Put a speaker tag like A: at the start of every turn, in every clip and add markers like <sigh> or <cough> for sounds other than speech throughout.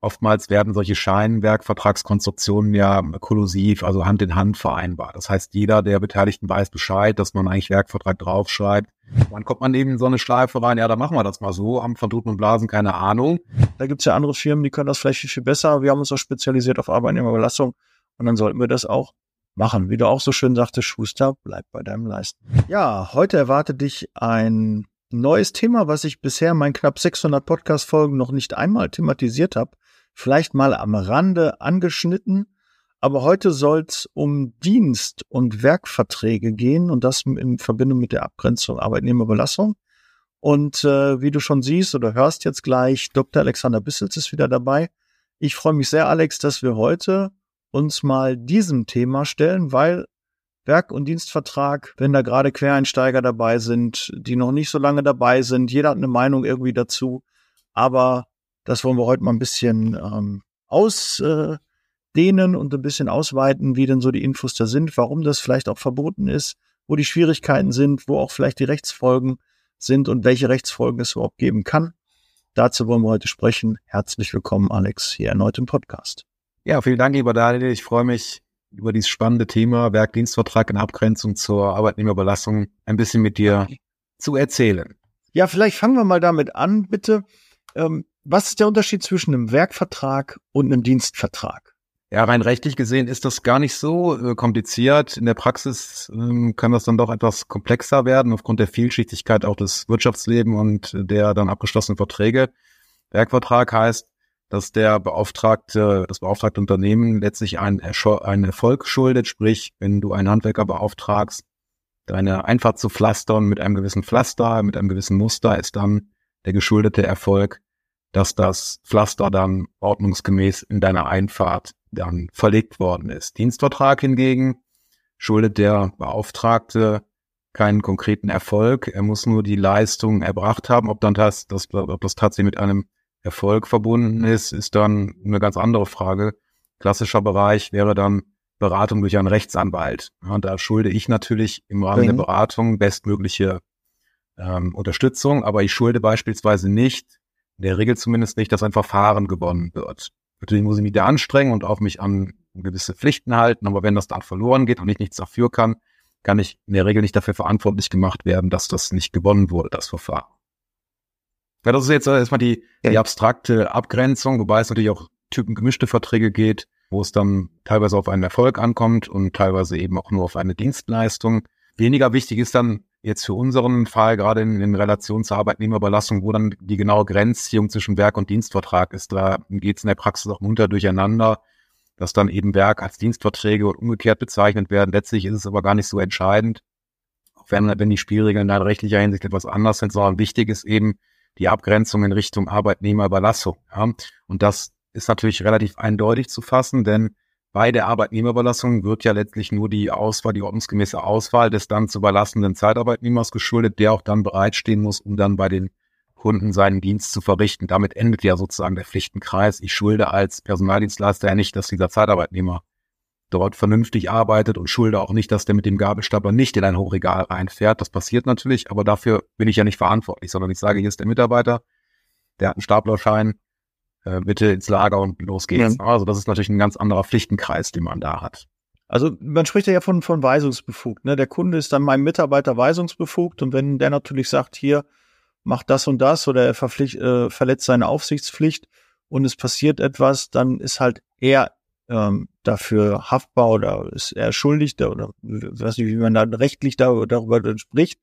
A: oftmals werden solche Scheinwerkvertragskonstruktionen ja kollusiv, also Hand in Hand vereinbart. Das heißt, jeder der Beteiligten weiß Bescheid, dass man eigentlich Werkvertrag draufschreibt. Wann kommt man eben in so eine Schleife rein? Ja, da machen wir das mal so, haben von Tuten und Blasen keine Ahnung.
B: Da gibt's ja andere Firmen, die können das vielleicht viel, viel besser. Wir haben uns auch spezialisiert auf Arbeitnehmerbelastung und dann sollten wir das auch machen. Wie du auch so schön sagtest, Schuster, bleib bei deinem Leisten. Ja, heute erwartet dich ein neues Thema, was ich bisher in meinen knapp 600 Podcast-Folgen noch nicht einmal thematisiert habe vielleicht mal am Rande angeschnitten. Aber heute soll es um Dienst- und Werkverträge gehen und das in Verbindung mit der Abgrenzung Arbeitnehmerbelastung. Und äh, wie du schon siehst oder hörst jetzt gleich, Dr. Alexander Bissels ist wieder dabei. Ich freue mich sehr, Alex, dass wir heute uns mal diesem Thema stellen, weil Werk- und Dienstvertrag, wenn da gerade Quereinsteiger dabei sind, die noch nicht so lange dabei sind, jeder hat eine Meinung irgendwie dazu, aber das wollen wir heute mal ein bisschen ähm, ausdehnen und ein bisschen ausweiten, wie denn so die Infos da sind, warum das vielleicht auch verboten ist, wo die Schwierigkeiten sind, wo auch vielleicht die Rechtsfolgen sind und welche Rechtsfolgen es überhaupt geben kann. Dazu wollen wir heute sprechen. Herzlich willkommen, Alex, hier erneut im Podcast.
A: Ja, vielen Dank, lieber Daniel. Ich freue mich über dieses spannende Thema Werkdienstvertrag in Abgrenzung zur Arbeitnehmerbelastung ein bisschen mit dir okay. zu erzählen.
B: Ja, vielleicht fangen wir mal damit an, bitte. Ähm, was ist der Unterschied zwischen einem Werkvertrag und einem Dienstvertrag?
A: Ja, rein rechtlich gesehen ist das gar nicht so äh, kompliziert. In der Praxis ähm, kann das dann doch etwas komplexer werden aufgrund der Vielschichtigkeit auch des Wirtschaftslebens und der dann abgeschlossenen Verträge. Werkvertrag heißt, dass der beauftragte, das beauftragte Unternehmen letztlich einen, einen Erfolg schuldet, sprich, wenn du einen Handwerker beauftragst, deine Einfahrt zu pflastern mit einem gewissen Pflaster, mit einem gewissen Muster, ist dann der geschuldete Erfolg dass das Pflaster dann ordnungsgemäß in deiner Einfahrt dann verlegt worden ist. Dienstvertrag hingegen schuldet der Beauftragte keinen konkreten Erfolg. Er muss nur die Leistung erbracht haben. Ob dann das, das, ob das tatsächlich mit einem Erfolg verbunden ist, ist dann eine ganz andere Frage. Klassischer Bereich wäre dann Beratung durch einen Rechtsanwalt. Ja, da schulde ich natürlich im Rahmen mhm. der Beratung bestmögliche ähm, Unterstützung, aber ich schulde beispielsweise nicht in der Regel zumindest nicht, dass ein Verfahren gewonnen wird. Natürlich muss ich mich da anstrengen und auf mich an gewisse Pflichten halten, aber wenn das dann verloren geht und ich nichts dafür kann, kann ich in der Regel nicht dafür verantwortlich gemacht werden, dass das nicht gewonnen wurde, das Verfahren. Ja, das ist jetzt erstmal die, die abstrakte Abgrenzung, wobei es natürlich auch typengemischte Verträge geht, wo es dann teilweise auf einen Erfolg ankommt und teilweise eben auch nur auf eine Dienstleistung. Weniger wichtig ist dann jetzt für unseren Fall, gerade in, in Relation zur Arbeitnehmerbelastung, wo dann die genaue Grenzziehung zwischen Werk- und Dienstvertrag ist, da geht es in der Praxis auch munter durcheinander, dass dann eben Werk als Dienstverträge und umgekehrt bezeichnet werden. Letztlich ist es aber gar nicht so entscheidend, auch wenn, wenn die Spielregeln in rechtlicher Hinsicht etwas anders sind, sondern wichtig ist eben die Abgrenzung in Richtung Arbeitnehmerüberlassung. Ja? Und das ist natürlich relativ eindeutig zu fassen, denn bei der Arbeitnehmerüberlassung wird ja letztlich nur die Auswahl, die ordnungsgemäße Auswahl des dann zu überlassenden Zeitarbeitnehmers geschuldet, der auch dann bereitstehen muss, um dann bei den Kunden seinen Dienst zu verrichten. Damit endet ja sozusagen der Pflichtenkreis. Ich schulde als Personaldienstleister ja nicht, dass dieser Zeitarbeitnehmer dort vernünftig arbeitet und schulde auch nicht, dass der mit dem Gabelstapler nicht in ein Hochregal reinfährt. Das passiert natürlich, aber dafür bin ich ja nicht verantwortlich, sondern ich sage, hier ist der Mitarbeiter, der hat einen Staplerschein, äh, bitte ins Lager und los geht's. Ja. Also das ist natürlich ein ganz anderer Pflichtenkreis, den man da hat.
B: Also man spricht ja von, von weisungsbefugt. Ne? Der Kunde ist dann meinem Mitarbeiter weisungsbefugt und wenn der natürlich sagt, hier, mach das und das oder er verpflicht, äh, verletzt seine Aufsichtspflicht und es passiert etwas, dann ist halt er ähm, dafür haftbar oder ist er schuldig oder weiß nicht, wie man da rechtlich da, darüber spricht.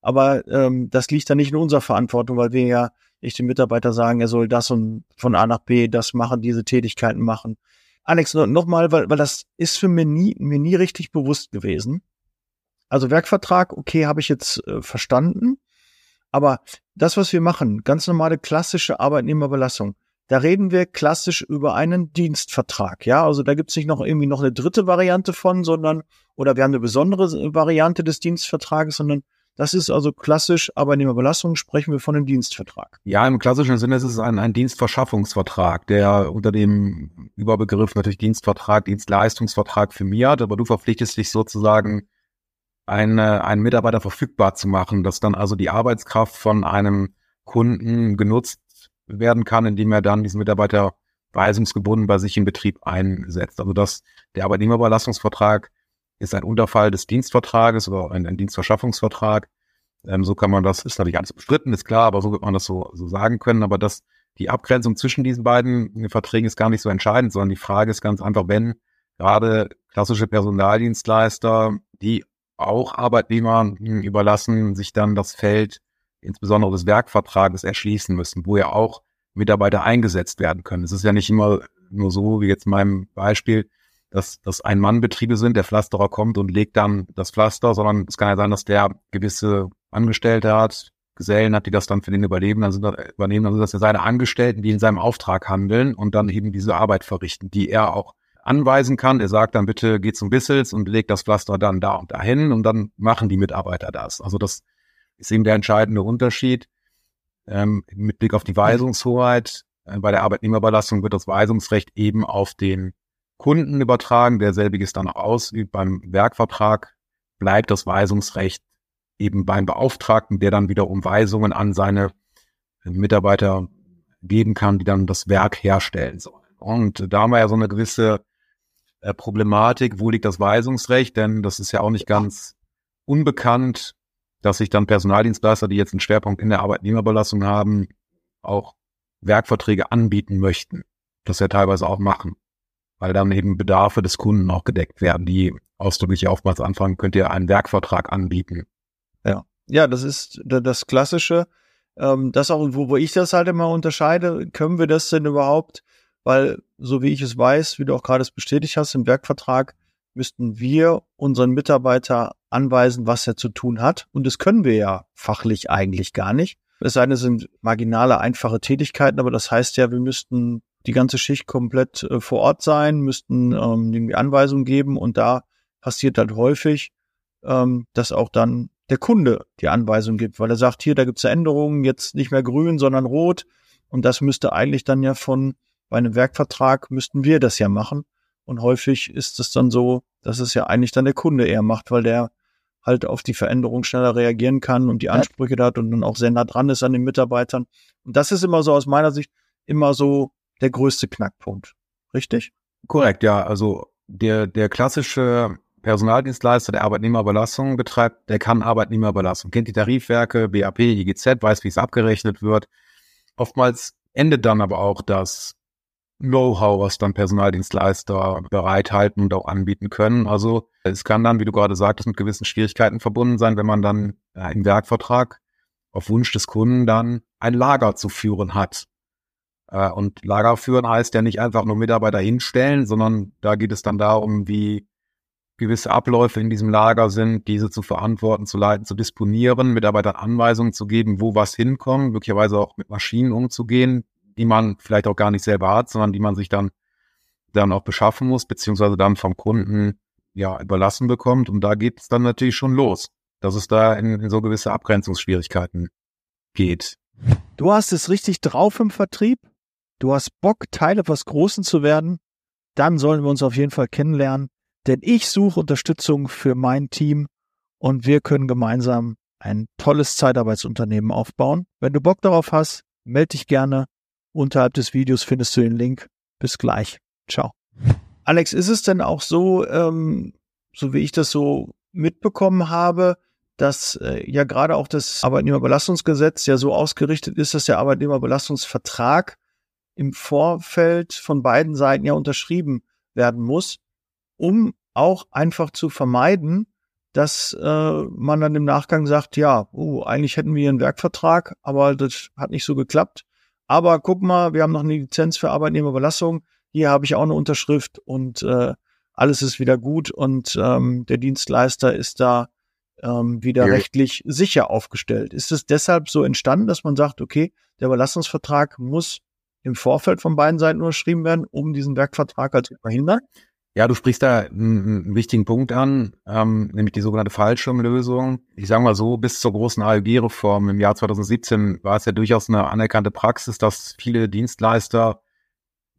B: Aber ähm, das liegt dann nicht in unserer Verantwortung, weil wir ja ich dem Mitarbeiter sagen, er soll das und von A nach B das machen, diese Tätigkeiten machen. Alex, nochmal, weil, weil das ist für mir nie, mir nie richtig bewusst gewesen. Also Werkvertrag, okay, habe ich jetzt äh, verstanden. Aber das, was wir machen, ganz normale klassische Arbeitnehmerbelastung, da reden wir klassisch über einen Dienstvertrag. Ja, also da gibt's nicht noch irgendwie noch eine dritte Variante von, sondern, oder wir haben eine besondere Variante des Dienstvertrages, sondern das ist also klassisch Arbeitnehmerbelastung, sprechen wir von einem Dienstvertrag.
A: Ja, im klassischen Sinne ist es ein, ein Dienstverschaffungsvertrag, der unter dem Überbegriff natürlich Dienstvertrag, Dienstleistungsvertrag firmiert, aber du verpflichtest dich sozusagen, eine, einen Mitarbeiter verfügbar zu machen, dass dann also die Arbeitskraft von einem Kunden genutzt werden kann, indem er dann diesen Mitarbeiter weisungsgebunden bei sich im Betrieb einsetzt. Also dass der Arbeitnehmerüberlassungsvertrag ist ein Unterfall des Dienstvertrages oder ein, ein Dienstverschaffungsvertrag. Ähm, so kann man das, ist natürlich alles bestritten, ist klar, aber so wird man das so, so sagen können. Aber das, die Abgrenzung zwischen diesen beiden Verträgen ist gar nicht so entscheidend, sondern die Frage ist ganz einfach, wenn gerade klassische Personaldienstleister, die auch Arbeitnehmer überlassen, sich dann das Feld insbesondere des Werkvertrages erschließen müssen, wo ja auch Mitarbeiter eingesetzt werden können. Es ist ja nicht immer nur so, wie jetzt in meinem Beispiel, dass das Ein-Mann-Betriebe sind, der Pflasterer kommt und legt dann das Pflaster, sondern es kann ja sein, dass der gewisse Angestellte hat, Gesellen hat, die das dann für den überleben, dann sind das, übernehmen, dann sind das ja seine Angestellten, die in seinem Auftrag handeln und dann eben diese Arbeit verrichten, die er auch anweisen kann. Er sagt dann bitte, geht zum Bissels und legt das Pflaster dann da und dahin und dann machen die Mitarbeiter das. Also das ist eben der entscheidende Unterschied. Ähm, mit Blick auf die Weisungshoheit äh, bei der Arbeitnehmerüberlassung wird das Weisungsrecht eben auf den Kunden übertragen, derselbe ist dann auch ausübt. Beim Werkvertrag bleibt das Weisungsrecht eben beim Beauftragten, der dann wiederum Weisungen an seine Mitarbeiter geben kann, die dann das Werk herstellen sollen. Und da haben wir ja so eine gewisse äh, Problematik, wo liegt das Weisungsrecht, denn das ist ja auch nicht ganz unbekannt, dass sich dann Personaldienstleister, die jetzt einen Schwerpunkt in der Arbeitnehmerbelastung haben, auch Werkverträge anbieten möchten. Das ja teilweise auch machen, weil dann eben Bedarfe des Kunden auch gedeckt werden, die ausdrücklich oftmals anfangen, könnt ihr einen Werkvertrag anbieten.
B: Ja, ja, das ist das Klassische. Ähm, das auch, wo, wo ich das halt immer unterscheide, können wir das denn überhaupt weil, so wie ich es weiß, wie du auch gerade es bestätigt hast, im Werkvertrag müssten wir unseren Mitarbeiter anweisen, was er zu tun hat. Und das können wir ja fachlich eigentlich gar nicht. Es sei denn, es sind marginale, einfache Tätigkeiten, aber das heißt ja, wir müssten die ganze Schicht komplett äh, vor Ort sein, müssten ähm, irgendwie Anweisungen geben und da passiert halt häufig, ähm, dass auch dann der Kunde die Anweisung gibt, weil er sagt, hier, da gibt's Änderungen, jetzt nicht mehr grün, sondern rot. Und das müsste eigentlich dann ja von bei einem Werkvertrag müssten wir das ja machen. Und häufig ist es dann so, dass es ja eigentlich dann der Kunde eher macht, weil der halt auf die Veränderung schneller reagieren kann und die Ansprüche da hat und dann auch sehr nah dran ist an den Mitarbeitern. Und das ist immer so aus meiner Sicht immer so der größte Knackpunkt. Richtig?
A: Korrekt, ja. Also der, der klassische Personaldienstleister, der Arbeitnehmerüberlassung betreibt, der kann Arbeitnehmerüberlassung, kennt die Tarifwerke, BAP, IGZ, weiß, wie es abgerechnet wird. Oftmals endet dann aber auch das Know-how, was dann Personaldienstleister bereithalten und auch anbieten können. Also es kann dann, wie du gerade sagtest, mit gewissen Schwierigkeiten verbunden sein, wenn man dann äh, im Werkvertrag auf Wunsch des Kunden dann ein Lager zu führen hat. Äh, und Lager führen heißt ja nicht einfach nur Mitarbeiter hinstellen, sondern da geht es dann darum, wie gewisse Abläufe in diesem Lager sind, diese zu verantworten, zu leiten, zu disponieren, Mitarbeitern Anweisungen zu geben, wo was hinkommt, möglicherweise auch mit Maschinen umzugehen, die man vielleicht auch gar nicht selber hat, sondern die man sich dann, dann auch beschaffen muss, beziehungsweise dann vom Kunden ja überlassen bekommt. Und da geht es dann natürlich schon los, dass es da in, in so gewisse Abgrenzungsschwierigkeiten geht.
B: Du hast es richtig drauf im Vertrieb. Du hast Bock, Teil etwas Großen zu werden. Dann sollen wir uns auf jeden Fall kennenlernen, denn ich suche Unterstützung für mein Team und wir können gemeinsam ein tolles Zeitarbeitsunternehmen aufbauen. Wenn du Bock darauf hast, melde dich gerne Unterhalb des Videos findest du den Link. Bis gleich. Ciao. Alex, ist es denn auch so, ähm, so wie ich das so mitbekommen habe, dass äh, ja gerade auch das Arbeitnehmerbelastungsgesetz ja so ausgerichtet ist, dass der Arbeitnehmerbelastungsvertrag im Vorfeld von beiden Seiten ja unterschrieben werden muss, um auch einfach zu vermeiden, dass äh, man dann im Nachgang sagt, ja, oh, eigentlich hätten wir einen Werkvertrag, aber das hat nicht so geklappt. Aber guck mal, wir haben noch eine Lizenz für Arbeitnehmerüberlassung. Hier habe ich auch eine Unterschrift und äh, alles ist wieder gut und ähm, der Dienstleister ist da ähm, wieder ja. rechtlich sicher aufgestellt. Ist es deshalb so entstanden, dass man sagt, okay, der Überlassungsvertrag muss im Vorfeld von beiden Seiten unterschrieben werden, um diesen Werkvertrag halt zu verhindern?
A: Ja, du sprichst da einen, wichtigen Punkt an, ähm, nämlich die sogenannte Fallschirmlösung. Ich sage mal so, bis zur großen ALG-Reform im Jahr 2017 war es ja durchaus eine anerkannte Praxis, dass viele Dienstleister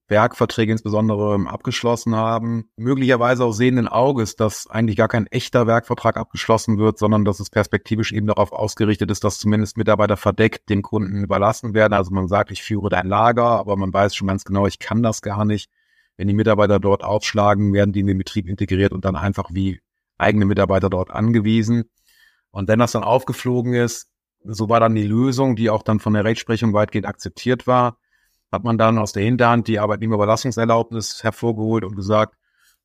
A: Werkverträge insbesondere abgeschlossen haben, möglicherweise auch sehenden Auges, dass eigentlich gar kein echter Werkvertrag abgeschlossen wird, sondern dass es perspektivisch eben darauf ausgerichtet ist, dass zumindest Mitarbeiter verdeckt dem Kunden überlassen werden. Also man sagt, ich führe dein Lager, aber man weiß schon ganz genau, ich kann das gar nicht. Wenn die Mitarbeiter dort aufschlagen, werden die in den Betrieb integriert und dann einfach wie eigene Mitarbeiter dort angewiesen. Und wenn das dann aufgeflogen ist, so war dann die Lösung, die auch dann von der Rechtsprechung weitgehend akzeptiert war, hat man dann aus der Hinterhand die Arbeitnehmerüberlassungserlaubnis hervorgeholt und gesagt,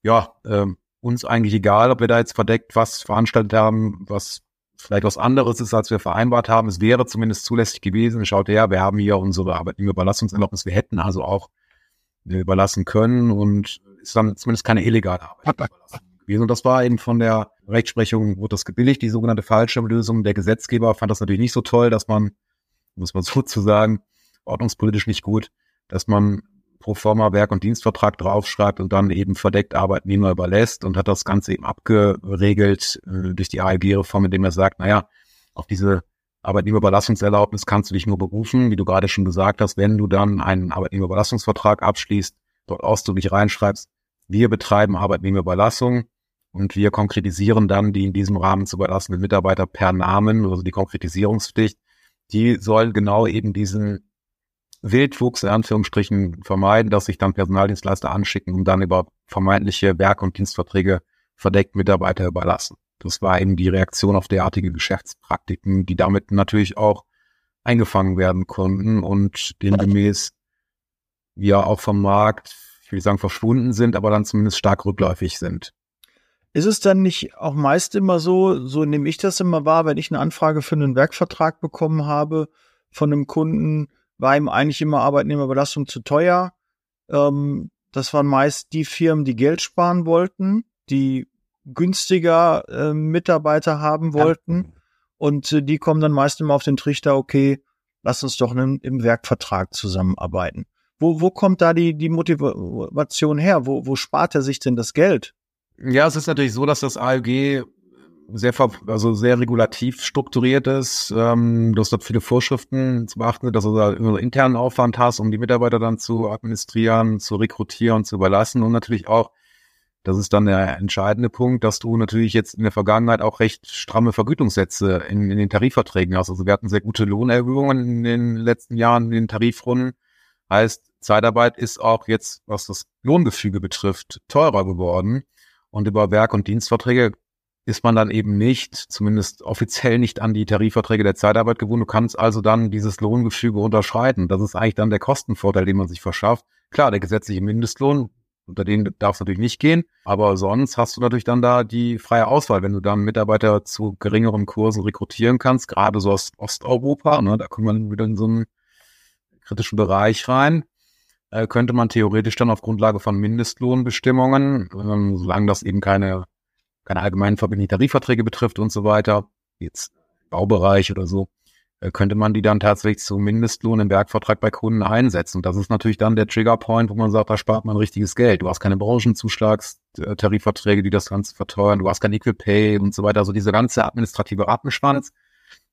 A: ja, äh, uns eigentlich egal, ob wir da jetzt verdeckt was veranstaltet haben, was vielleicht was anderes ist, als wir vereinbart haben. Es wäre zumindest zulässig gewesen. Schaut her, wir haben hier unsere Arbeitnehmerüberlassungserlaubnis. Wir hätten also auch äh, überlassen können und ist dann zumindest keine illegale Arbeit gewesen. Und das war eben von der Rechtsprechung, wurde das gebilligt, die sogenannte Fallschirmlösung. Der Gesetzgeber fand das natürlich nicht so toll, dass man, muss man <laughs> so zu sagen, ordnungspolitisch nicht gut, dass man pro forma Werk- und Dienstvertrag draufschreibt und dann eben verdeckt Arbeitnehmer überlässt und hat das Ganze eben abgeregelt äh, durch die ALG-Reform, indem er sagt, naja, auf diese Arbeitnehmerüberlassungserlaubnis kannst du dich nur berufen, wie du gerade schon gesagt hast, wenn du dann einen Arbeitnehmerüberlassungsvertrag abschließt, dort ausdrücklich reinschreibst, wir betreiben Arbeitnehmerüberlassung und wir konkretisieren dann die in diesem Rahmen zu überlassenen Mitarbeiter per Namen, also die Konkretisierungspflicht. Die soll genau eben diesen Wildwuchs in Anführungsstrichen vermeiden, dass sich dann Personaldienstleister anschicken und dann über vermeintliche Werk- und Dienstverträge verdeckt Mitarbeiter überlassen. Das war eben die Reaktion auf derartige Geschäftspraktiken, die damit natürlich auch eingefangen werden konnten und demgemäß ja auch vom Markt, ich will sagen verschwunden sind, aber dann zumindest stark rückläufig sind.
B: Ist es dann nicht auch meist immer so, so nehme ich das immer wahr, wenn ich eine Anfrage für einen Werkvertrag bekommen habe von einem Kunden, war ihm eigentlich immer Arbeitnehmerbelastung zu teuer. Ähm, das waren meist die Firmen, die Geld sparen wollten, die günstiger äh, Mitarbeiter haben wollten. Ja. Und äh, die kommen dann meist immer auf den Trichter, okay, lass uns doch im, im Werkvertrag zusammenarbeiten. Wo, wo kommt da die, die Motivation her? Wo, wo spart er sich denn das Geld?
A: Ja, es ist natürlich so, dass das ALG sehr, also sehr regulativ strukturiert ist. Ähm, du hast dort viele Vorschriften zu beachten, dass du da internen Aufwand hast, um die Mitarbeiter dann zu administrieren, zu rekrutieren, zu überlassen und natürlich auch, das ist dann der entscheidende Punkt, dass du natürlich jetzt in der Vergangenheit auch recht stramme Vergütungssätze in, in den Tarifverträgen hast. Also wir hatten sehr gute Lohnerhöhungen in den letzten Jahren in den Tarifrunden. Heißt, Zeitarbeit ist auch jetzt, was das Lohngefüge betrifft, teurer geworden. Und über Werk- und Dienstverträge ist man dann eben nicht, zumindest offiziell nicht an die Tarifverträge der Zeitarbeit gewohnt. Du kannst also dann dieses Lohngefüge unterschreiten. Das ist eigentlich dann der Kostenvorteil, den man sich verschafft. Klar, der gesetzliche Mindestlohn, unter den darf es natürlich nicht gehen, aber sonst hast du natürlich dann da die freie Auswahl, wenn du dann Mitarbeiter zu geringeren Kursen rekrutieren kannst, gerade so aus Osteuropa, ne, da kommt man wieder in so einen kritischen Bereich rein, äh, könnte man theoretisch dann auf Grundlage von Mindestlohnbestimmungen, ähm, solange das eben keine keine allgemeinen verbindlichen Tarifverträge betrifft und so weiter, jetzt Baubereich oder so, äh, könnte man die dann tatsächlich zum Mindestlohn im Werkvertrag bei Kunden einsetzen. Und das ist natürlich dann der Triggerpoint, wo man sagt, da spart man richtiges Geld. Du hast keine Branchenzuschlagstarifverträge, die das Ganze verteuern, du hast kein Equal Pay und so weiter. Also dieser ganze administrative Rattenschwanz,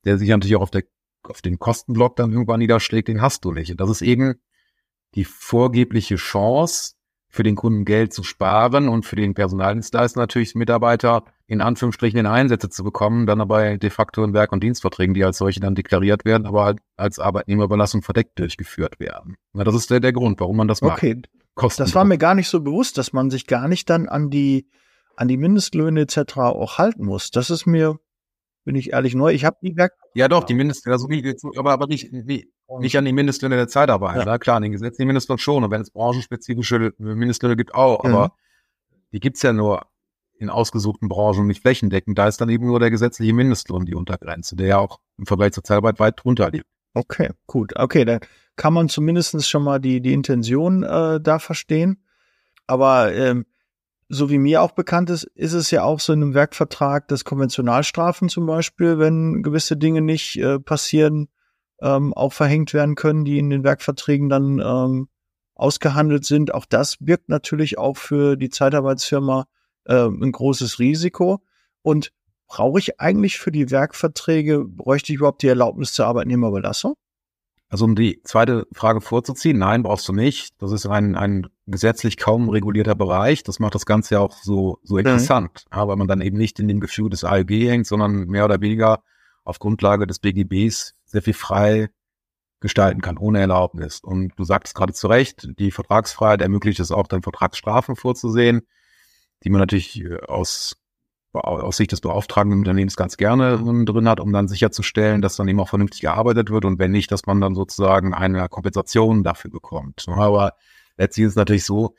A: der sich natürlich auch auf, der, auf den Kostenblock dann irgendwann niederschlägt, den hast du nicht. Und das ist eben die vorgebliche Chance, für den Kunden Geld zu sparen und für den Personaldienstleister natürlich Mitarbeiter in Anführungsstrichen in Einsätze zu bekommen, dann aber de facto in Werk- und Dienstverträgen, die als solche dann deklariert werden, aber halt als Arbeitnehmerüberlassung verdeckt durchgeführt werden. Na, das ist der, der Grund, warum man das macht.
B: Okay, Kosten das war mir gar nicht so bewusst, dass man sich gar nicht dann an die an die Mindestlöhne etc. auch halten muss. Das ist mir bin ich ehrlich neu. Ich habe die Werk.
A: Ja, doch, die Mindestlöhne, also aber, aber nicht, nicht, nicht an die Mindestlöhne der Zeitarbeit. Ja. Klar, an den gesetzlichen Mindestlohn schon. Und wenn es branchenspezifische Mindestlöhne gibt, auch. Mhm. Aber die gibt's ja nur in ausgesuchten Branchen, nicht flächendeckend. Da ist dann eben nur der gesetzliche Mindestlohn die Untergrenze, der ja auch im Vergleich zur Zeitarbeit weit drunter liegt.
B: Okay, gut. Okay, dann kann man zumindestens schon mal die, die Intention äh, da verstehen. Aber ähm, so wie mir auch bekannt ist, ist es ja auch so in einem Werkvertrag, dass Konventionalstrafen zum Beispiel, wenn gewisse Dinge nicht äh, passieren, ähm, auch verhängt werden können, die in den Werkverträgen dann ähm, ausgehandelt sind. Auch das birgt natürlich auch für die Zeitarbeitsfirma äh, ein großes Risiko. Und brauche ich eigentlich für die Werkverträge, bräuchte ich überhaupt die Erlaubnis zur Arbeitnehmerbelastung?
A: Also um die zweite Frage vorzuziehen, nein, brauchst du nicht. Das ist ein, ein gesetzlich kaum regulierter Bereich. Das macht das Ganze ja auch so, so mhm. interessant, mhm. weil man dann eben nicht in dem Gefühl des ALG hängt, sondern mehr oder weniger auf Grundlage des BGBs sehr viel frei gestalten kann, ohne Erlaubnis. Und du sagst gerade zu Recht, die Vertragsfreiheit ermöglicht es auch, dann Vertragsstrafen vorzusehen, die man natürlich äh, aus aus Sicht des beauftragenden Unternehmens ganz gerne drin hat, um dann sicherzustellen, dass dann eben auch vernünftig gearbeitet wird und wenn nicht, dass man dann sozusagen eine Kompensation dafür bekommt. Aber letztlich ist es natürlich so,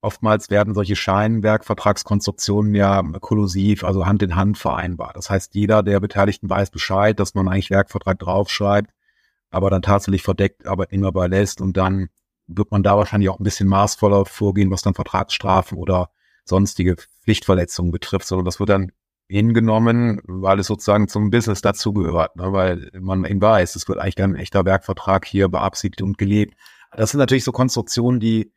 A: oftmals werden solche Scheinwerkvertragskonstruktionen ja kollusiv, also Hand in Hand vereinbart. Das heißt, jeder der Beteiligten weiß Bescheid, dass man eigentlich Werkvertrag draufschreibt, aber dann tatsächlich verdeckt Arbeitnehmer überlässt und dann wird man da wahrscheinlich auch ein bisschen maßvoller vorgehen, was dann Vertragsstrafen oder sonstige Pflichtverletzungen betrifft, sondern das wird dann hingenommen, weil es sozusagen zum Business dazugehört, ne? weil man eben weiß, es wird eigentlich ein echter Werkvertrag hier beabsichtigt und gelebt. Das sind natürlich so Konstruktionen, die,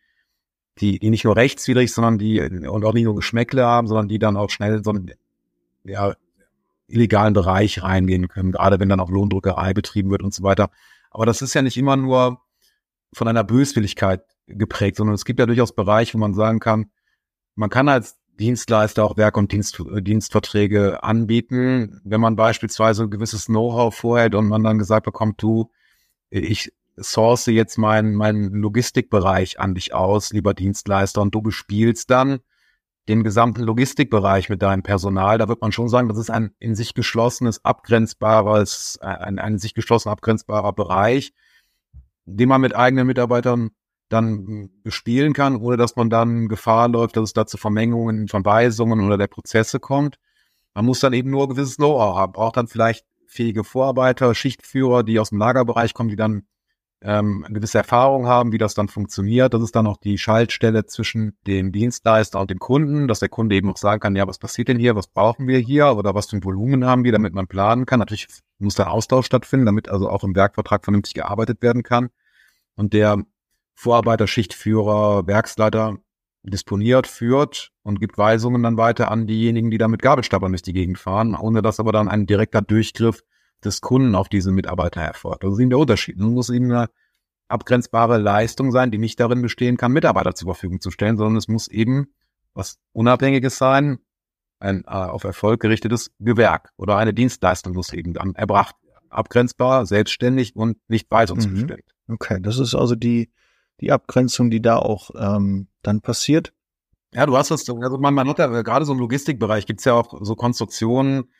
A: die, die nicht nur rechtswidrig, sondern die und auch nicht nur Geschmäckle haben, sondern die dann auch schnell in so einen ja, illegalen Bereich reingehen können, gerade wenn dann auch Lohndrückerei betrieben wird und so weiter. Aber das ist ja nicht immer nur von einer Böswilligkeit geprägt, sondern es gibt ja durchaus Bereiche, wo man sagen kann, man kann als Dienstleister auch Werk- und Dienst, Dienstverträge anbieten. Wenn man beispielsweise ein gewisses Know-how vorhält und man dann gesagt bekommt, du, ich source jetzt meinen mein Logistikbereich an dich aus, lieber Dienstleister, und du bespielst dann den gesamten Logistikbereich mit deinem Personal. Da wird man schon sagen, das ist ein in sich geschlossenes, abgrenzbares, ein, ein in sich geschlossen abgrenzbarer Bereich, den man mit eigenen Mitarbeitern dann bespielen kann, ohne dass man dann Gefahr läuft, dass es da zu Vermengungen von Weisungen oder der Prozesse kommt. Man muss dann eben nur ein gewisses Know-how haben, braucht dann vielleicht fähige Vorarbeiter, Schichtführer, die aus dem Lagerbereich kommen, die dann ähm, eine gewisse Erfahrung haben, wie das dann funktioniert. Das ist dann auch die Schaltstelle zwischen dem Dienstleister und dem Kunden, dass der Kunde eben auch sagen kann, ja, was passiert denn hier, was brauchen wir hier oder was für ein Volumen haben wir, damit man planen kann. Natürlich muss da Austausch stattfinden, damit also auch im Werkvertrag vernünftig gearbeitet werden kann. Und der Vorarbeiter, Schichtführer, Werksleiter disponiert, führt und gibt Weisungen dann weiter an diejenigen, die da mit Gabelstapeln durch die Gegend fahren, ohne dass aber dann ein direkter Durchgriff des Kunden auf diese Mitarbeiter erfolgt. Das ist eben der Unterschied. Es muss eben eine abgrenzbare Leistung sein, die nicht darin bestehen kann, Mitarbeiter zur Verfügung zu stellen, sondern es muss eben was Unabhängiges sein, ein äh, auf Erfolg gerichtetes Gewerk oder eine Dienstleistung muss eben dann erbracht werden. Abgrenzbar, selbstständig und nicht weisungsbestimmt.
B: Mhm. Okay, das ist also die die Abgrenzung, die da auch ähm, dann passiert.
A: Ja, du hast das, also man, man hat ja gerade so im Logistikbereich gibt's ja auch so Konstruktionen,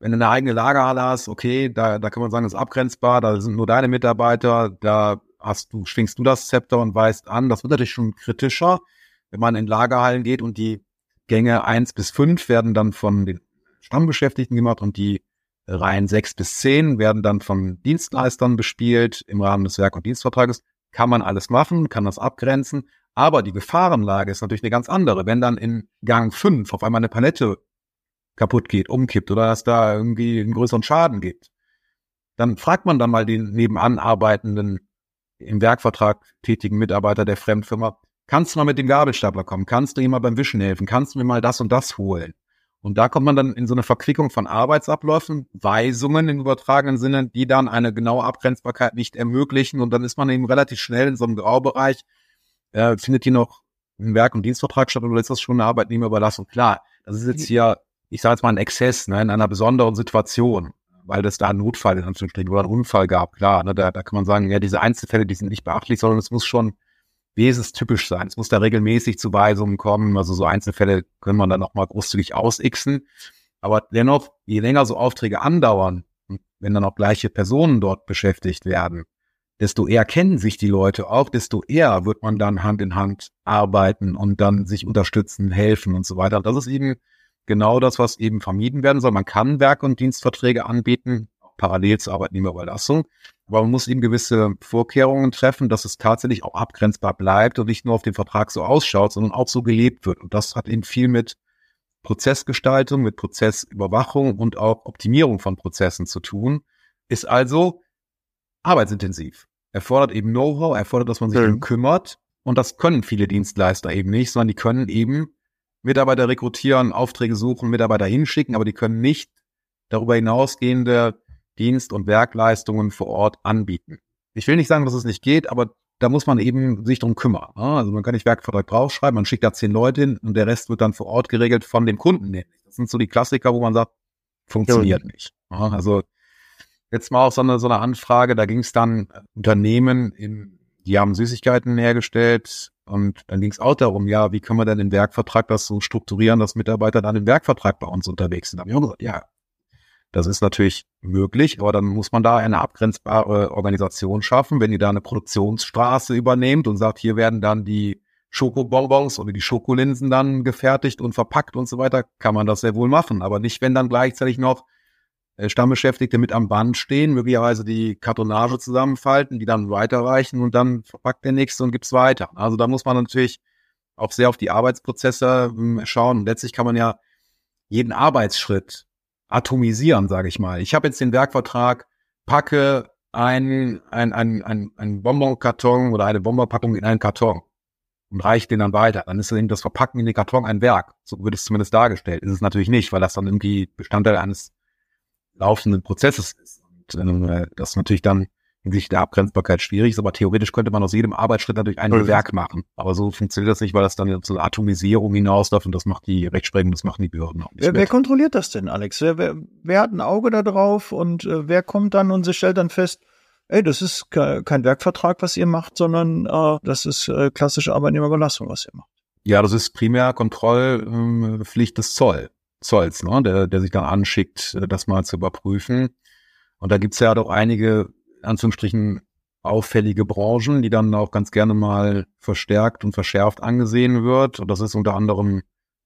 A: wenn du eine eigene Lagerhalle hast, okay, da, da kann man sagen, das ist abgrenzbar, da sind nur deine Mitarbeiter, da hast du, schwingst du das Zepter und weist an. Das wird natürlich schon kritischer, wenn man in Lagerhallen geht und die Gänge eins bis fünf werden dann von den Stammbeschäftigten gemacht und die Reihen sechs bis zehn werden dann von Dienstleistern bespielt im Rahmen des Werk- und Dienstvertrages kann man alles machen, kann das abgrenzen. Aber die Gefahrenlage ist natürlich eine ganz andere. Wenn dann in Gang 5 auf einmal eine Palette kaputt geht, umkippt oder dass da irgendwie einen größeren Schaden gibt, dann fragt man dann mal den nebenan arbeitenden, im Werkvertrag tätigen Mitarbeiter der Fremdfirma, kannst du mal mit dem Gabelstapler kommen? Kannst du ihm mal beim Wischen helfen? Kannst du mir mal das und das holen? Und da kommt man dann in so eine Verquickung von Arbeitsabläufen, Weisungen im übertragenen Sinne, die dann eine genaue Abgrenzbarkeit nicht ermöglichen. Und dann ist man eben relativ schnell in so einem Graubereich. Äh, findet hier noch ein Werk- und Dienstvertrag statt oder ist das schon eine Arbeitnehmerüberlassung? Klar, das ist jetzt hier, ich sage jetzt mal ein Exzess, ne, in einer besonderen Situation, weil es da einen Notfall in Anführungsstrichen oder einen Unfall gab. Klar, ne, da, da kann man sagen, ja, diese Einzelfälle, die sind nicht beachtlich, sondern es muss schon wesenstypisch sein. Es muss da regelmäßig zu Weisungen kommen. Also so Einzelfälle können man dann auch mal großzügig ausixen. Aber dennoch, je länger so Aufträge andauern, wenn dann auch gleiche Personen dort beschäftigt werden, desto eher kennen sich die Leute auch, desto eher wird man dann Hand in Hand arbeiten und dann sich unterstützen, helfen und so weiter. Das ist eben genau das, was eben vermieden werden soll. Man kann Werk- und Dienstverträge anbieten, parallel zur Arbeitnehmerüberlassung. Aber man muss eben gewisse Vorkehrungen treffen, dass es tatsächlich auch abgrenzbar bleibt und nicht nur auf dem Vertrag so ausschaut, sondern auch so gelebt wird. Und das hat eben viel mit Prozessgestaltung, mit Prozessüberwachung und auch Optimierung von Prozessen zu tun. Ist also arbeitsintensiv. Erfordert eben Know-how, erfordert, dass man sich mhm. kümmert. Und das können viele Dienstleister eben nicht, sondern die können eben Mitarbeiter rekrutieren, Aufträge suchen, Mitarbeiter hinschicken, aber die können nicht darüber hinausgehende Dienst- und Werkleistungen vor Ort anbieten. ich will nicht sagen, dass es nicht geht, aber da muss man eben sich drum kümmern. Ne? Also man kann nicht Werkvertrag draufschreiben, man schickt da zehn Leute hin und der Rest wird dann vor Ort geregelt von dem Kunden nämlich. Das sind so die Klassiker, wo man sagt, funktioniert nicht. Ne? Also jetzt mal auch so eine, so eine Anfrage, da ging es dann äh, Unternehmen, in, die haben Süßigkeiten hergestellt und dann ging es auch darum, ja, wie können wir denn den Werkvertrag das so strukturieren, dass Mitarbeiter dann im Werkvertrag bei uns unterwegs sind. Da habe ich auch gesagt, ja, das ist natürlich möglich, aber dann muss man da eine abgrenzbare Organisation schaffen. Wenn ihr da eine Produktionsstraße übernehmt und sagt, hier werden dann die Schokobonbons oder die Schokolinsen dann gefertigt und verpackt und so weiter, kann man das sehr wohl machen. Aber nicht, wenn dann gleichzeitig noch äh, Stammbeschäftigte mit am Band stehen, möglicherweise die Kartonage zusammenfalten, die dann weiterreichen und dann verpackt der nächste und gibt's weiter. Also da muss man natürlich auch sehr auf die Arbeitsprozesse hm, schauen. Letztlich kann man ja jeden Arbeitsschritt atomisieren, sage ich mal. Ich habe jetzt den Werkvertrag, packe ein, ein, ein, ein, ein Bonbonkarton oder eine Bonbonpackung in einen Karton und reiche den dann weiter. Dann ist das Verpacken in den Karton ein Werk. So wird es zumindest dargestellt. Ist es natürlich nicht, weil das dann irgendwie Bestandteil eines laufenden Prozesses ist. Und äh, das natürlich dann hinsichtlich der Abgrenzbarkeit schwierig ist, aber theoretisch könnte man aus jedem Arbeitsschritt natürlich ein Werk machen. Aber so funktioniert das nicht, weil das dann zur Atomisierung hinausläuft und das macht die Rechtsprechung, das machen die Behörden auch nicht.
B: Wer, wer kontrolliert das denn, Alex? Wer, wer, wer hat ein Auge da drauf und äh, wer kommt dann und stellt dann fest, ey, das ist ke kein Werkvertrag, was ihr macht, sondern äh, das ist äh, klassische Arbeitnehmerbelastung, was ihr macht.
A: Ja, das ist primär Kontrollpflicht ähm, des Zoll, Zolls, ne? der, der sich dann anschickt, äh, das mal zu überprüfen. Und da gibt's ja doch einige Anführungsstrichen auffällige Branchen, die dann auch ganz gerne mal verstärkt und verschärft angesehen wird. Und das ist unter anderem,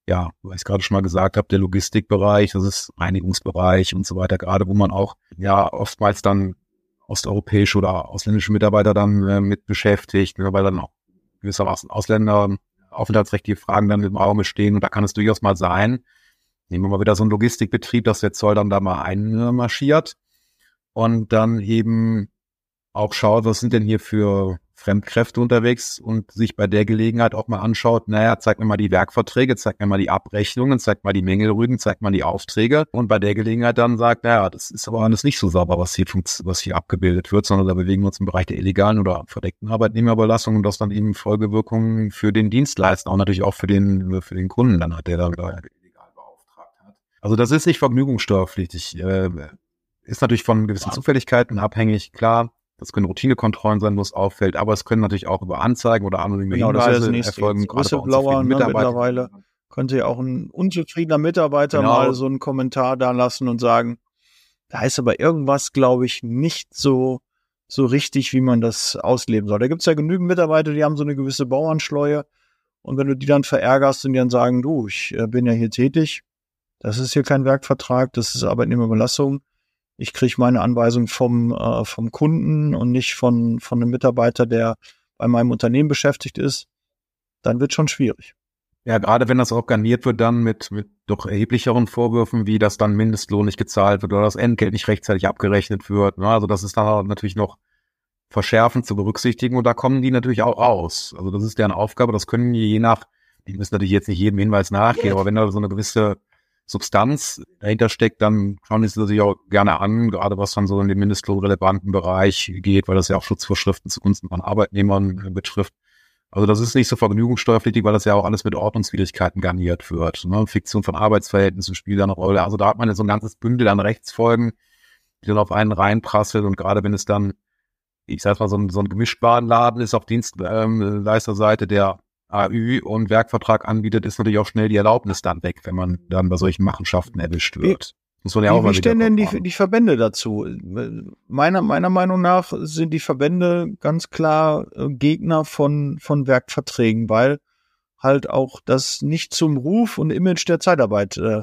A: ja, weil ich gerade schon mal gesagt habe, der Logistikbereich, das ist Reinigungsbereich und so weiter, gerade wo man auch ja oftmals dann osteuropäische oder ausländische Mitarbeiter dann äh, mit beschäftigt, ne, weil dann auch gewissermaßen Ausländer aufenthaltsrechtliche Fragen dann im Raum stehen und da kann es durchaus mal sein, nehmen wir mal wieder so einen Logistikbetrieb, dass der Zoll dann da mal einmarschiert und dann eben auch schaut, was sind denn hier für Fremdkräfte unterwegs und sich bei der Gelegenheit auch mal anschaut, naja, zeig mir mal die Werkverträge, zeig mir mal die Abrechnungen, zeig mal die Mängelrügen, zeig mal die Aufträge und bei der Gelegenheit dann sagt, naja, das ist aber alles nicht so sauber, was hier, was hier abgebildet wird, sondern da bewegen wir uns im Bereich der illegalen oder verdeckten Arbeitnehmerüberlassung und das dann eben Folgewirkungen für den Dienstleister und natürlich auch für den, für den Kunden dann hat, der da. Also das ist nicht vergnügungssteuerpflichtig. Äh, ist natürlich von gewissen ja. Zufälligkeiten abhängig, klar. Das können Routinekontrollen sein, wo es auffällt, aber es können natürlich auch über Anzeigen oder anonyme genau, Hinweise das erfolgen.
B: Whistleblower ne, mittlerweile könnte ja auch ein unzufriedener Mitarbeiter genau. mal so einen Kommentar da lassen und sagen, da ist aber irgendwas, glaube ich, nicht so so richtig, wie man das ausleben soll. Da gibt es ja genügend Mitarbeiter, die haben so eine gewisse Bauernschleue. Und wenn du die dann verärgerst und die dann sagen, du, ich äh, bin ja hier tätig, das ist hier kein Werkvertrag, das ist Arbeitnehmerbelastung, ich kriege meine Anweisung vom, äh, vom Kunden und nicht von, von einem Mitarbeiter, der bei meinem Unternehmen beschäftigt ist, dann wird schon schwierig.
A: Ja, gerade wenn das organisiert wird dann mit, mit doch erheblicheren Vorwürfen, wie das dann Mindestlohn nicht gezahlt wird oder das Entgelt nicht rechtzeitig abgerechnet wird. Ne? Also das ist dann natürlich noch verschärfend zu berücksichtigen und da kommen die natürlich auch raus. Also das ist deren Aufgabe, das können die je nach, die müssen natürlich jetzt nicht jedem Hinweis nachgehen, aber wenn da so eine gewisse Substanz dahinter steckt, dann schauen sie sich auch gerne an, gerade was dann so in den mindestlohnrelevanten Bereich geht, weil das ja auch Schutzvorschriften zugunsten von Arbeitnehmern äh, betrifft. Also das ist nicht so vergnügungssteuerpflichtig, weil das ja auch alles mit Ordnungswidrigkeiten garniert wird. Ne? Fiktion von Arbeitsverhältnissen spielt da eine Rolle. Also da hat man ja so ein ganzes Bündel an Rechtsfolgen, die dann auf einen reinprasseln und gerade wenn es dann, ich sag mal, so ein, so ein Gemischtwarenladen ist auf Dienstleisterseite, der AÜ und Werkvertrag anbietet, ist natürlich auch schnell die Erlaubnis dann weg, wenn man dann bei solchen Machenschaften erwischt wird.
B: Muss man ja auch wie, wie stehen denn die, die Verbände dazu? Meiner, meiner Meinung nach sind die Verbände ganz klar äh, Gegner von, von Werkverträgen, weil halt auch das nicht zum Ruf und Image der Zeitarbeit äh,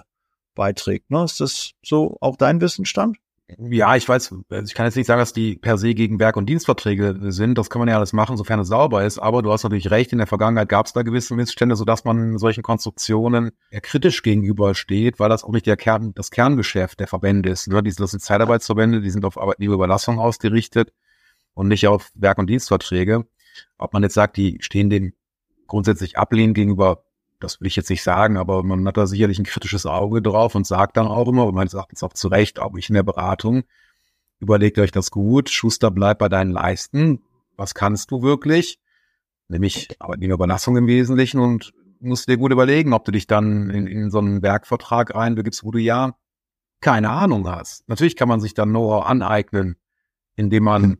B: beiträgt. Ne? Ist das so auch dein Wissensstand?
A: Ja, ich weiß, also ich kann jetzt nicht sagen, dass die per se gegen Werk- und Dienstverträge sind. Das kann man ja alles machen, sofern es sauber ist. Aber du hast natürlich recht, in der Vergangenheit gab es da gewisse Missstände, sodass man solchen Konstruktionen eher kritisch gegenübersteht, weil das auch nicht der Kern, das Kerngeschäft der Verbände ist. Ne? Das sind Zeitarbeitsverbände, die sind auf Arbeitnehmerüberlassung ausgerichtet und nicht auf Werk- und Dienstverträge. Ob man jetzt sagt, die stehen dem grundsätzlich ablehnend gegenüber das will ich jetzt nicht sagen, aber man hat da sicherlich ein kritisches Auge drauf und sagt dann auch immer, und meines Erachtens auch zu Recht, auch ich in der Beratung, überlegt euch das gut. Schuster, bleib bei deinen Leisten. Was kannst du wirklich? Nämlich Arbeitnehmerüberlassung im Wesentlichen und musst dir gut überlegen, ob du dich dann in, in so einen Werkvertrag reinbegibst, wo du ja keine Ahnung hast. Natürlich kann man sich dann Know-how aneignen, indem man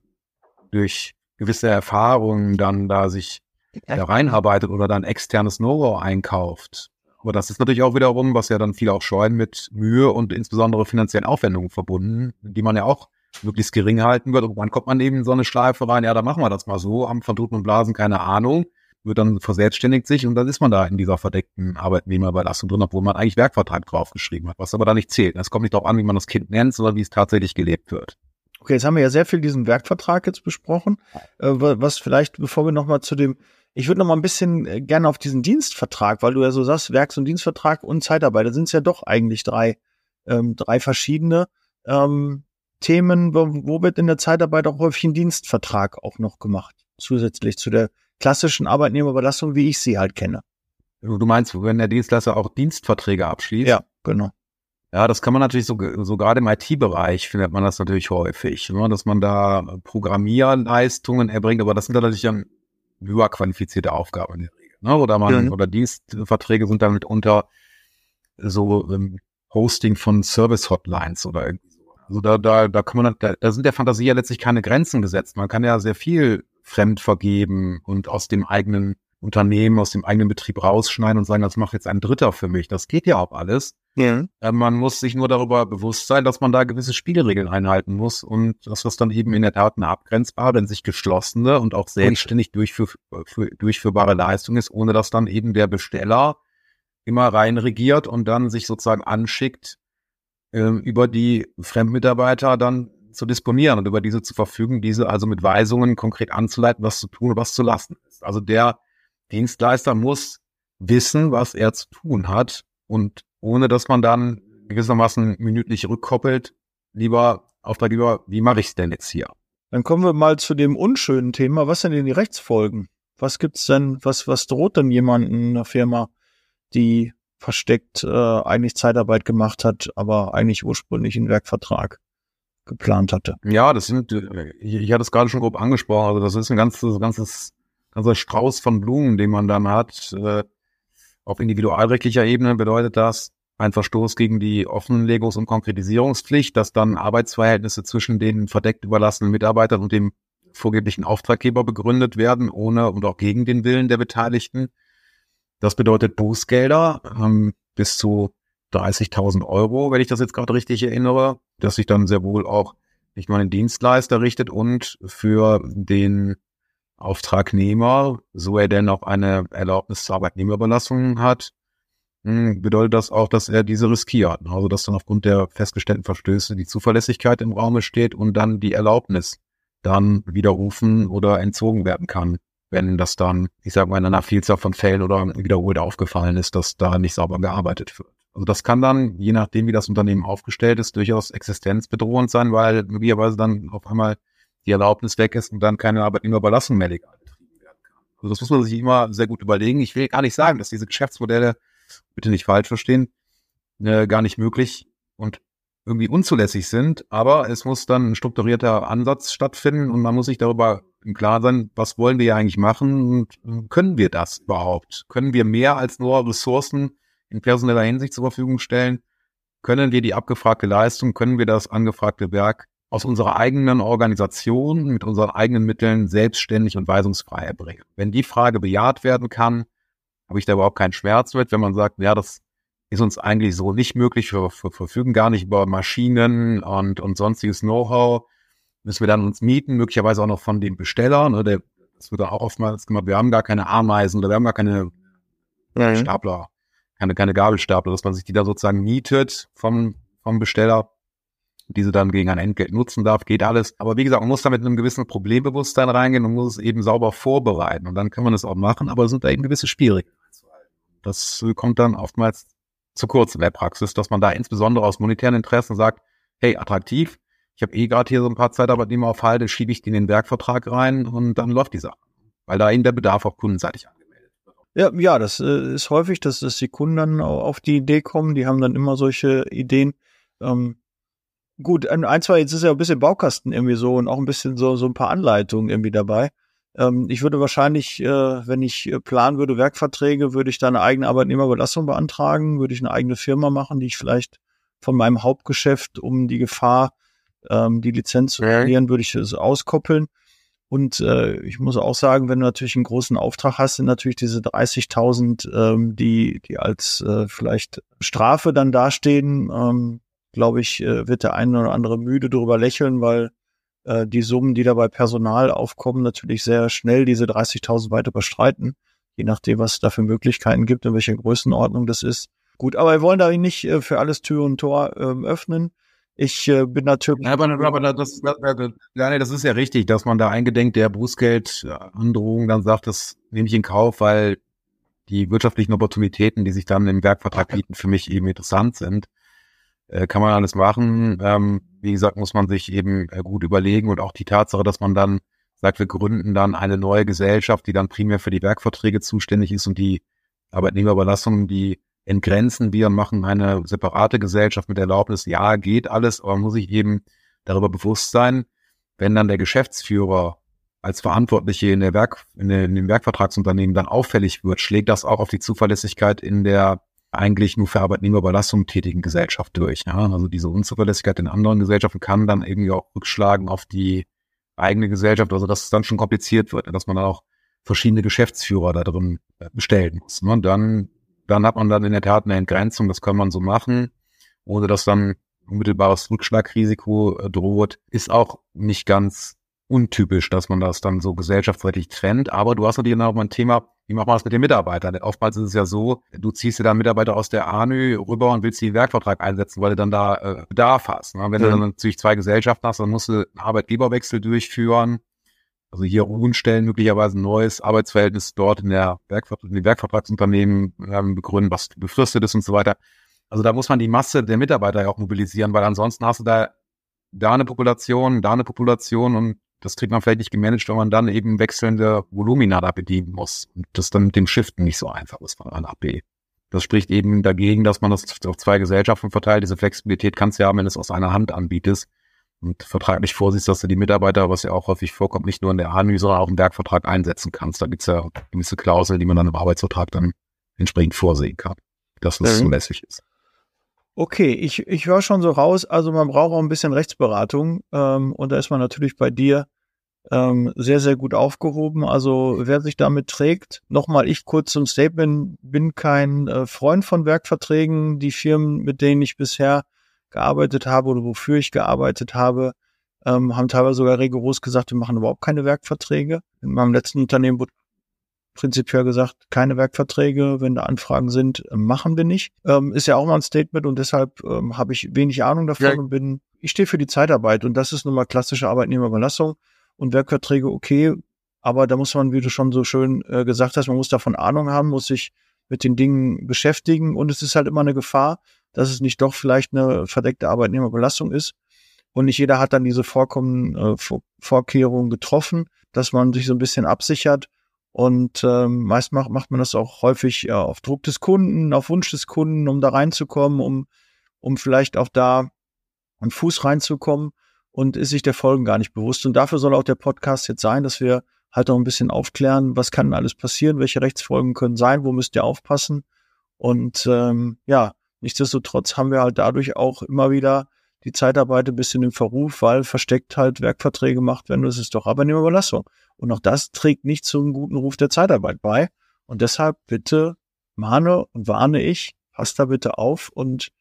A: durch gewisse Erfahrungen dann da sich da reinarbeitet oder dann externes Know-how einkauft. Aber das ist natürlich auch wiederum, was ja dann viele auch scheuen, mit Mühe und insbesondere finanziellen Aufwendungen verbunden, die man ja auch möglichst gering halten wird. Und dann kommt man eben in so eine Schleife rein, ja, da machen wir das mal so, haben von und Blasen keine Ahnung, wird dann verselbstständigt sich und dann ist man da in dieser verdeckten Arbeitnehmerüberlassung drin, obwohl man eigentlich Werkvertrag draufgeschrieben hat, was aber da nicht zählt. Es kommt nicht darauf an, wie man das Kind nennt, sondern wie es tatsächlich gelebt wird.
B: Okay, jetzt haben wir ja sehr viel diesen Werkvertrag jetzt besprochen. Äh, was vielleicht, bevor wir nochmal zu dem ich würde noch mal ein bisschen äh, gerne auf diesen Dienstvertrag, weil du ja so sagst, Werks- und Dienstvertrag und Zeitarbeit, da sind es ja doch eigentlich drei, ähm, drei verschiedene ähm, Themen, wo, wo wird in der Zeitarbeit auch häufig ein Dienstvertrag auch noch gemacht, zusätzlich zu der klassischen Arbeitnehmerüberlassung, wie ich sie halt kenne.
A: Du meinst, wenn der Dienstleister auch Dienstverträge abschließt?
B: Ja, genau.
A: Ja, das kann man natürlich so, so gerade im IT-Bereich findet man das natürlich häufig, ne, dass man da Programmierleistungen erbringt, aber das sind natürlich dann höher qualifizierte Aufgaben in der Regel. Ne? Oder man, ja. oder Dienstverträge sind damit unter so ähm, Hosting von Service-Hotlines oder irgendwie so. Also da, da, da kann man, da, da sind der Fantasie ja letztlich keine Grenzen gesetzt. Man kann ja sehr viel fremd vergeben und aus dem eigenen Unternehmen, aus dem eigenen Betrieb rausschneiden und sagen, das macht jetzt ein Dritter für mich. Das geht ja auch alles. Ja. Äh, man muss sich nur darüber bewusst sein, dass man da gewisse Spielregeln einhalten muss und dass das dann eben in der Tat eine abgrenzbare, in sich geschlossene und auch selbstständig durchführ durchführbare Leistung ist, ohne dass dann eben der Besteller immer rein regiert und dann sich sozusagen anschickt, äh, über die Fremdmitarbeiter dann zu disponieren und über diese zu verfügen, diese also mit Weisungen konkret anzuleiten, was zu tun und was zu lassen ist. Also der Dienstleister muss wissen, was er zu tun hat und ohne dass man dann gewissermaßen minütlich rückkoppelt, lieber Auftraggeber, wie mache ich es denn jetzt hier?
B: Dann kommen wir mal zu dem unschönen Thema. Was sind denn die Rechtsfolgen? Was gibt's denn, was, was droht denn jemandem, einer Firma, die versteckt äh, eigentlich Zeitarbeit gemacht hat, aber eigentlich ursprünglich einen Werkvertrag geplant hatte?
A: Ja, das sind, ich, ich hatte es gerade schon grob angesprochen, also das ist ein ganzes, ganzes ganzer Strauß von Blumen, den man dann hat. Äh, auf individualrechtlicher Ebene bedeutet das ein Verstoß gegen die Offenlegungs- und Konkretisierungspflicht, dass dann Arbeitsverhältnisse zwischen den verdeckt überlassenen Mitarbeitern und dem vorgeblichen Auftraggeber begründet werden, ohne und auch gegen den Willen der Beteiligten. Das bedeutet Bußgelder ähm, bis zu 30.000 Euro, wenn ich das jetzt gerade richtig erinnere, dass sich dann sehr wohl auch nicht nur an den Dienstleister richtet und für den Auftragnehmer, so er denn auch eine Erlaubnis zur Arbeitnehmerüberlassung hat, hm, bedeutet das auch, dass er diese riskiert. Also dass dann aufgrund der festgestellten Verstöße die Zuverlässigkeit im Raume steht und dann die Erlaubnis dann widerrufen oder entzogen werden kann, wenn das dann, ich sage mal, in einer Vielzahl von Fällen oder wiederholt aufgefallen ist, dass da nicht sauber gearbeitet wird. Also das kann dann, je nachdem, wie das Unternehmen aufgestellt ist, durchaus existenzbedrohend sein, weil möglicherweise dann auf einmal die Erlaubnis weg ist und dann keine Arbeitnehmerüberlassung mehr legal betrieben werden kann. Also das muss man sich immer sehr gut überlegen. Ich will gar nicht sagen, dass diese Geschäftsmodelle, bitte nicht falsch verstehen, äh, gar nicht möglich und irgendwie unzulässig sind, aber es muss dann ein strukturierter Ansatz stattfinden und man muss sich darüber im Klaren sein, was wollen wir ja eigentlich machen und äh, können wir das überhaupt? Können wir mehr als nur Ressourcen in personeller Hinsicht zur Verfügung stellen? Können wir die abgefragte Leistung, können wir das angefragte Werk aus unserer eigenen Organisation mit unseren eigenen Mitteln selbstständig und weisungsfrei erbringen. Wenn die Frage bejaht werden kann, habe ich da überhaupt keinen Schmerz mit, wenn man sagt, ja, das ist uns eigentlich so nicht möglich, wir, wir verfügen gar nicht über Maschinen und, und sonstiges Know-how, müssen wir dann uns mieten, möglicherweise auch noch von dem Besteller, ne, der, das wird auch oftmals gemacht, wir haben gar keine Ameisen oder wir haben gar keine ja, Stapler, keine, keine Gabelstapler, dass man sich die da sozusagen mietet vom, vom Besteller diese dann gegen ein Entgelt nutzen darf, geht alles. Aber wie gesagt, man muss da mit einem gewissen Problembewusstsein reingehen und muss es eben sauber vorbereiten. Und dann kann man es auch machen, aber es sind da eben gewisse Schwierigkeiten. Das kommt dann oftmals zu kurz in der Praxis, dass man da insbesondere aus monetären Interessen sagt, hey, attraktiv, ich habe eh gerade hier so ein paar Zeitarbeitnehmer auf Halde, schiebe ich die in den Werkvertrag rein und dann läuft die Sache. Weil da eben der Bedarf auch kundenseitig angemeldet wird.
B: Ja, ja, das äh, ist häufig, dass, dass die Kunden dann auf die Idee kommen, die haben dann immer solche Ideen. Ähm, gut, ein, zwei, jetzt ist ja ein bisschen Baukasten irgendwie so und auch ein bisschen so, so ein paar Anleitungen irgendwie dabei. Ähm, ich würde wahrscheinlich, äh, wenn ich äh, planen würde, Werkverträge, würde ich da eine eigene Arbeitnehmerbelastung beantragen, würde ich eine eigene Firma machen, die ich vielleicht von meinem Hauptgeschäft, um die Gefahr, ähm, die Lizenz zu verlieren, würde ich es auskoppeln. Und äh, ich muss auch sagen, wenn du natürlich einen großen Auftrag hast, sind natürlich diese 30.000, ähm, die, die als äh, vielleicht Strafe dann dastehen, ähm, glaube ich, äh, wird der eine oder andere müde darüber lächeln, weil äh, die Summen, die da bei Personal aufkommen, natürlich sehr schnell diese 30.000 weiter überstreiten, je nachdem, was es da für Möglichkeiten gibt und welche Größenordnung das ist. Gut, aber wir wollen da nicht äh, für alles Tür und Tor ähm, öffnen. Ich äh, bin natürlich.
A: Ja, aber, aber das, das, ist ja richtig, dass man da eingedenk der Bußgeldandrohung dann sagt, das nehme ich in Kauf, weil die wirtschaftlichen Opportunitäten, die sich dann im Werkvertrag bieten, für mich eben interessant sind. Äh, kann man alles machen. Ähm, wie gesagt, muss man sich eben äh, gut überlegen und auch die Tatsache, dass man dann sagt, wir gründen dann eine neue Gesellschaft, die dann primär für die Werkverträge zuständig ist und die Arbeitnehmerüberlassung, die entgrenzen wir und machen eine separate Gesellschaft mit Erlaubnis. Ja, geht alles, aber man muss sich eben darüber bewusst sein, wenn dann der Geschäftsführer als Verantwortliche in, der Werk, in, der, in dem Werkvertragsunternehmen dann auffällig wird, schlägt das auch auf die Zuverlässigkeit in der eigentlich nur für Arbeitnehmerüberlassung tätigen Gesellschaft durch. Ja? Also diese Unzuverlässigkeit in anderen Gesellschaften kann dann irgendwie auch rückschlagen auf die eigene Gesellschaft, also dass es dann schon kompliziert wird, dass man dann auch verschiedene Geschäftsführer da drin äh, bestellen muss. Ne? Und dann dann hat man dann in der Tat eine Entgrenzung, das kann man so machen, ohne dass dann unmittelbares Rückschlagrisiko äh, droht, ist auch nicht ganz untypisch, dass man das dann so gesellschaftsrechtlich trennt. Aber du hast natürlich noch mal ein Thema, wie macht man das mit den Mitarbeitern? Oftmals ist es ja so, du ziehst dir dann Mitarbeiter aus der ANÜ rüber und willst die Werkvertrag einsetzen, weil du dann da äh, Bedarf hast. Ne? Wenn mhm. du dann natürlich zwei Gesellschaften hast, dann musst du einen Arbeitgeberwechsel durchführen also hier ruhen Stellen möglicherweise ein neues Arbeitsverhältnis dort in der Werkver in den Werkvertragsunternehmen ähm, begründen, was befristet ist und so weiter. Also da muss man die Masse der Mitarbeiter ja auch mobilisieren, weil ansonsten hast du da da eine Population, da eine Population und das kriegt man vielleicht nicht gemanagt, wenn man dann eben wechselnde Volumina da bedienen muss. Und das dann mit dem Shiften nicht so einfach ist von A nach B. Das spricht eben dagegen, dass man das auf zwei Gesellschaften verteilt. Diese Flexibilität kannst du ja haben, wenn du es aus einer Hand anbietest und vertraglich vorsiehst, dass du die Mitarbeiter, was ja auch häufig vorkommt, nicht nur in der ANÜ, sondern auch im Werkvertrag einsetzen kannst. Da gibt's ja gewisse Klauseln, die man dann im Arbeitsvertrag dann entsprechend vorsehen kann, dass es mhm. zulässig ist.
B: Okay, ich, ich höre schon so raus, also man braucht auch ein bisschen Rechtsberatung ähm, und da ist man natürlich bei dir ähm, sehr, sehr gut aufgehoben. Also wer sich damit trägt, nochmal ich kurz zum Statement, bin kein äh, Freund von Werkverträgen. Die Firmen, mit denen ich bisher gearbeitet habe oder wofür ich gearbeitet habe, ähm, haben teilweise sogar rigoros gesagt, wir machen überhaupt keine Werkverträge. In meinem letzten Unternehmen wurde prinzipiell gesagt, keine Werkverträge, wenn da Anfragen sind, machen wir nicht. Ähm, ist ja auch mal ein Statement und deshalb ähm, habe ich wenig Ahnung davon ja. und bin, ich stehe für die Zeitarbeit und das ist nun mal klassische Arbeitnehmerüberlassung und Werkverträge okay, aber da muss man, wie du schon so schön äh, gesagt hast, man muss davon Ahnung haben, muss sich mit den Dingen beschäftigen und es ist halt immer eine Gefahr, dass es nicht doch vielleicht eine verdeckte Arbeitnehmerbelastung ist. Und nicht jeder hat dann diese Vorkommen, äh, Vorkehrungen getroffen, dass man sich so ein bisschen absichert. Und ähm, meist macht, macht man das auch häufig ja, auf Druck des Kunden, auf Wunsch des Kunden, um da reinzukommen, um, um vielleicht auch da einen Fuß reinzukommen und ist sich der Folgen gar nicht bewusst. Und dafür soll auch der Podcast jetzt sein, dass wir halt auch ein bisschen aufklären, was kann alles passieren, welche Rechtsfolgen können sein, wo müsst ihr aufpassen. Und ähm, ja, Nichtsdestotrotz haben wir halt dadurch auch immer wieder die Zeitarbeit ein bisschen im Verruf, weil versteckt halt Werkverträge macht, wenn du es ist doch Arbeitnehmerüberlassung. Und auch das trägt nicht zum guten Ruf der Zeitarbeit bei. Und deshalb bitte mahne und warne ich, passt da bitte auf und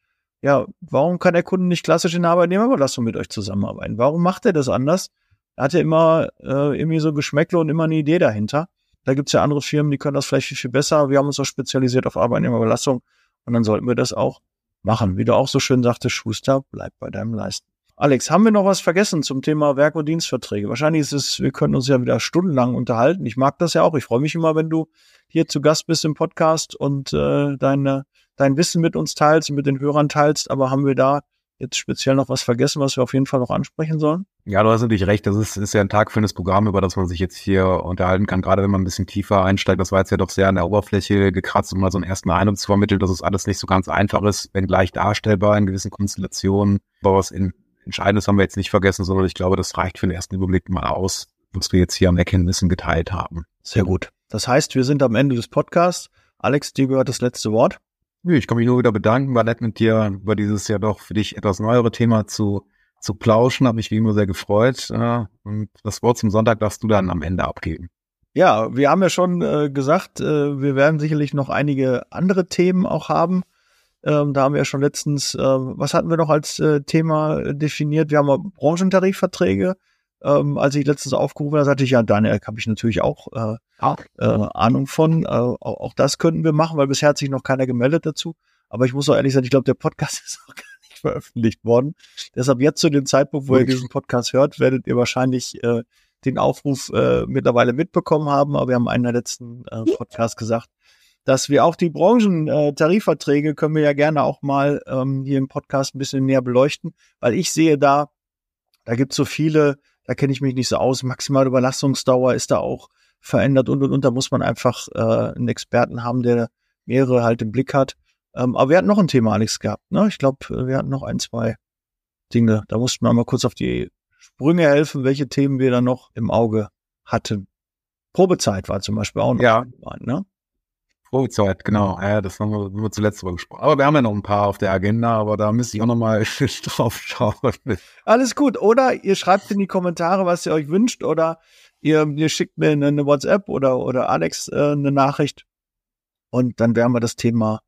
B: ja, warum kann der Kunde nicht klassisch in der Arbeitnehmerüberlassung mit euch zusammenarbeiten? Warum macht er das anders? Er hat ja immer äh, irgendwie so Geschmäckle und immer eine Idee dahinter. Da gibt's ja andere Firmen, die können das vielleicht viel, viel besser. Wir haben uns auch spezialisiert auf Arbeitnehmerüberlassung. Und dann sollten wir das auch machen. Wie du auch so schön sagtest, Schuster, bleib bei deinem Leisten. Alex, haben wir noch was vergessen zum Thema Werk- und Dienstverträge? Wahrscheinlich ist es, wir können uns ja wieder stundenlang unterhalten. Ich mag das ja auch. Ich freue mich immer, wenn du hier zu Gast bist im Podcast und äh, deine, dein Wissen mit uns teilst und mit den Hörern teilst. Aber haben wir da jetzt speziell noch was vergessen, was wir auf jeden Fall noch ansprechen sollen?
A: Ja, du hast natürlich recht. Das ist, ist ja ein tagführendes Programm, über das man sich jetzt hier unterhalten kann. Gerade wenn man ein bisschen tiefer einsteigt. Das war jetzt ja doch sehr an der Oberfläche gekratzt, um mal so einen ersten Eindruck zu vermitteln, dass es alles nicht so ganz einfach ist, wenn gleich darstellbar in gewissen Konstellationen. Aber was in, Entscheidendes haben wir jetzt nicht vergessen, sondern ich glaube, das reicht für den ersten Überblick mal aus, was wir jetzt hier an Erkenntnissen geteilt haben.
B: Sehr gut. Das heißt, wir sind am Ende des Podcasts. Alex, dir gehört das letzte Wort.
A: Ich kann mich nur wieder bedanken, war nett mit dir über dieses ja doch für dich etwas neuere Thema zu, zu plauschen. Habe mich wie immer sehr gefreut. Und das Wort zum Sonntag darfst du dann am Ende abgeben.
B: Ja, wir haben ja schon äh, gesagt, äh, wir werden sicherlich noch einige andere Themen auch haben. Ähm, da haben wir ja schon letztens, äh, was hatten wir noch als äh, Thema definiert? Wir haben Branchentarifverträge. Ähm, als ich letztens aufgerufen habe, sagte ich, ja, Daniel, habe ich natürlich auch äh, äh, Ahnung von. Äh, auch, auch das könnten wir machen, weil bisher hat sich noch keiner gemeldet dazu. Aber ich muss auch ehrlich sagen, ich glaube, der Podcast <laughs> ist auch gar nicht veröffentlicht worden. Deshalb jetzt zu dem Zeitpunkt, wo Gut. ihr diesen Podcast hört, werdet ihr wahrscheinlich äh, den Aufruf äh, mittlerweile mitbekommen haben. Aber wir haben einen der letzten äh, Podcast gesagt, dass wir auch die Branchentarifverträge äh, können wir ja gerne auch mal ähm, hier im Podcast ein bisschen näher beleuchten, weil ich sehe da, da gibt es so viele, da kenne ich mich nicht so aus. Maximale Überlastungsdauer ist da auch verändert und und und. Da muss man einfach äh, einen Experten haben, der mehrere halt im Blick hat. Ähm, aber wir hatten noch ein Thema, Alex, gehabt. Ne? Ich glaube, wir hatten noch ein, zwei Dinge. Da mussten wir mal kurz auf die Sprünge helfen, welche Themen wir da noch im Auge hatten. Probezeit war zum Beispiel auch noch.
A: Ja. Ne? Probezeit, genau. Ja, das haben wir, wir zuletzt drüber gesprochen. Aber wir haben ja noch ein paar auf der Agenda, aber da müsste ich auch noch mal <laughs> drauf schauen.
B: Alles gut. Oder ihr schreibt in die Kommentare, was ihr euch wünscht, oder ihr, ihr schickt mir eine, WhatsApp oder, oder Alex äh, eine Nachricht. Und dann werden wir das Thema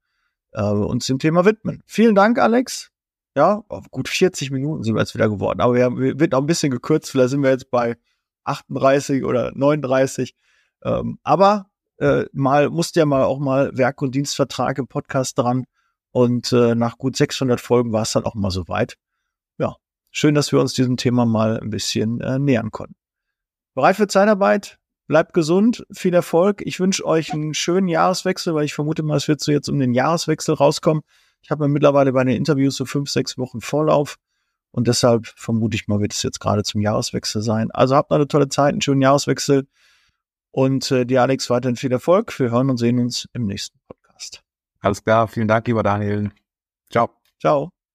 B: äh, uns dem Thema widmen. Vielen Dank, Alex. Ja, gut 40 Minuten sind wir jetzt wieder geworden. Aber wir, haben, wir wird auch ein bisschen gekürzt. Vielleicht sind wir jetzt bei 38 oder 39. Ähm, aber äh, mal musste ja mal auch mal Werk- und Dienstvertrag im Podcast dran. Und äh, nach gut 600 Folgen war es dann auch mal so weit. Ja, schön, dass wir uns diesem Thema mal ein bisschen äh, nähern konnten. Bereit für Zeitarbeit? Bleibt gesund, viel Erfolg. Ich wünsche euch einen schönen Jahreswechsel, weil ich vermute mal, es wird so jetzt um den Jahreswechsel rauskommen. Ich habe mir mittlerweile bei den Interviews so fünf, sechs Wochen Vorlauf und deshalb vermute ich mal, wird es jetzt gerade zum Jahreswechsel sein. Also habt eine tolle Zeit, einen schönen Jahreswechsel. Und äh, dir, Alex, weiterhin viel Erfolg. Wir hören und sehen uns im nächsten Podcast.
A: Alles klar. Vielen Dank, lieber Daniel. Ciao.
B: Ciao.